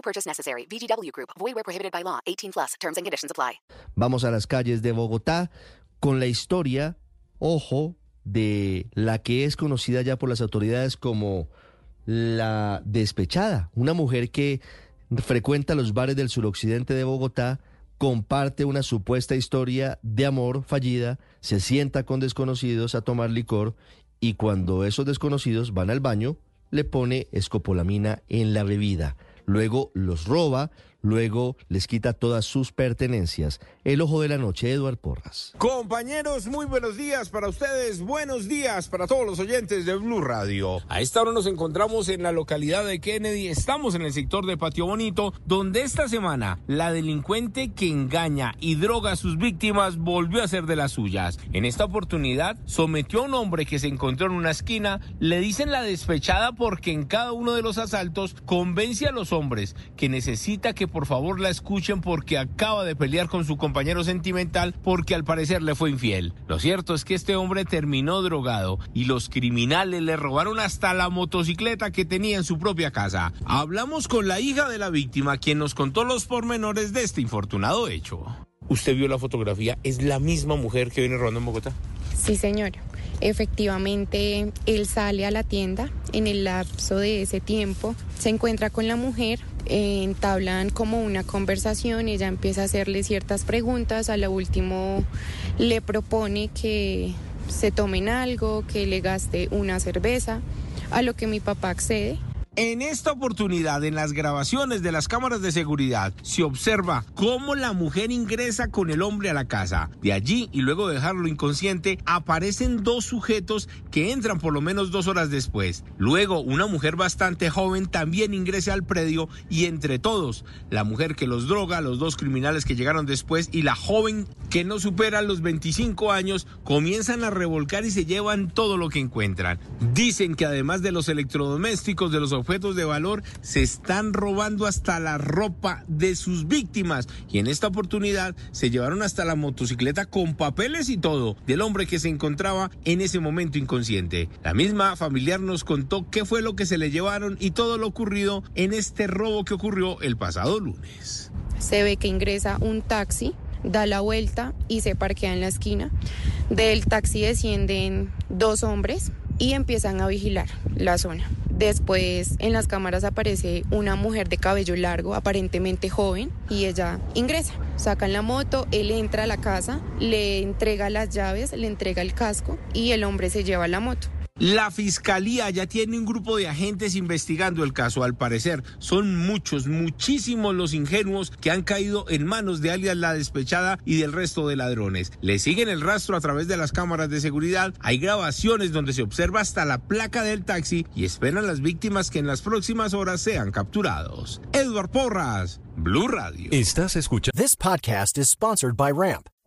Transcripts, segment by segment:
No purchase necessary. VGW Group. Void where prohibited by law. 18 plus. Terms and conditions apply. Vamos a las calles de Bogotá con la historia, ojo, de la que es conocida ya por las autoridades como la despechada, una mujer que frecuenta los bares del suroccidente de Bogotá, comparte una supuesta historia de amor fallida, se sienta con desconocidos a tomar licor y cuando esos desconocidos van al baño, le pone escopolamina en la bebida. Luego los roba, luego les quita todas sus pertenencias. El ojo de la noche, Eduard Porras. Compañeros, muy buenos días para ustedes, buenos días para todos los oyentes de Blue Radio. A esta hora nos encontramos en la localidad de Kennedy, estamos en el sector de Patio Bonito, donde esta semana la delincuente que engaña y droga a sus víctimas volvió a ser de las suyas. En esta oportunidad sometió a un hombre que se encontró en una esquina, le dicen la despechada porque en cada uno de los asaltos convence a los hombres que necesita que por favor la escuchen porque acaba de pelear con su compañero sentimental porque al parecer le fue infiel. Lo cierto es que este hombre terminó drogado y los criminales le robaron hasta la motocicleta que tenía en su propia casa. Hablamos con la hija de la víctima quien nos contó los pormenores de este infortunado hecho. ¿Usted vio la fotografía? ¿Es la misma mujer que viene robando en Bogotá? Sí, señor. Efectivamente, él sale a la tienda. En el lapso de ese tiempo, se encuentra con la mujer, entablan como una conversación, ella empieza a hacerle ciertas preguntas, a lo último le propone que se tomen algo, que le gaste una cerveza, a lo que mi papá accede. En esta oportunidad, en las grabaciones de las cámaras de seguridad, se observa cómo la mujer ingresa con el hombre a la casa. De allí, y luego de dejarlo inconsciente, aparecen dos sujetos que entran por lo menos dos horas después. Luego, una mujer bastante joven también ingresa al predio y entre todos, la mujer que los droga, los dos criminales que llegaron después y la joven que no supera los 25 años, comienzan a revolcar y se llevan todo lo que encuentran. Dicen que además de los electrodomésticos, de los objetos de valor, se están robando hasta la ropa de sus víctimas. Y en esta oportunidad se llevaron hasta la motocicleta con papeles y todo del hombre que se encontraba en ese momento inconsciente. La misma familiar nos contó qué fue lo que se le llevaron y todo lo ocurrido en este robo que ocurrió el pasado lunes. Se ve que ingresa un taxi, da la vuelta y se parquea en la esquina. Del taxi descienden dos hombres y empiezan a vigilar la zona. Después en las cámaras aparece una mujer de cabello largo, aparentemente joven, y ella ingresa. Sacan la moto, él entra a la casa, le entrega las llaves, le entrega el casco y el hombre se lleva la moto. La fiscalía ya tiene un grupo de agentes investigando el caso. Al parecer, son muchos, muchísimos los ingenuos que han caído en manos de alias La Despechada y del resto de ladrones. Le siguen el rastro a través de las cámaras de seguridad. Hay grabaciones donde se observa hasta la placa del taxi y esperan las víctimas que en las próximas horas sean capturados. Edward Porras, Blue Radio. Estás escuchando. This podcast is sponsored by Ramp.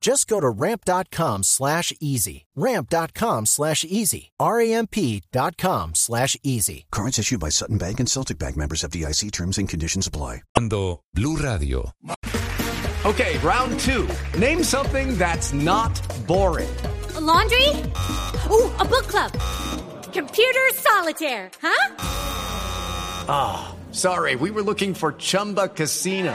Just go to ramp.com slash easy. Ramp.com slash easy. R-A-M-P.com slash easy. Cards issued by Sutton Bank and Celtic Bank members of DIC terms and conditions apply. Blue Radio. Okay, round two. Name something that's not boring. A laundry? Ooh, a book club. Computer solitaire, huh? Ah, oh, sorry, we were looking for Chumba Casino.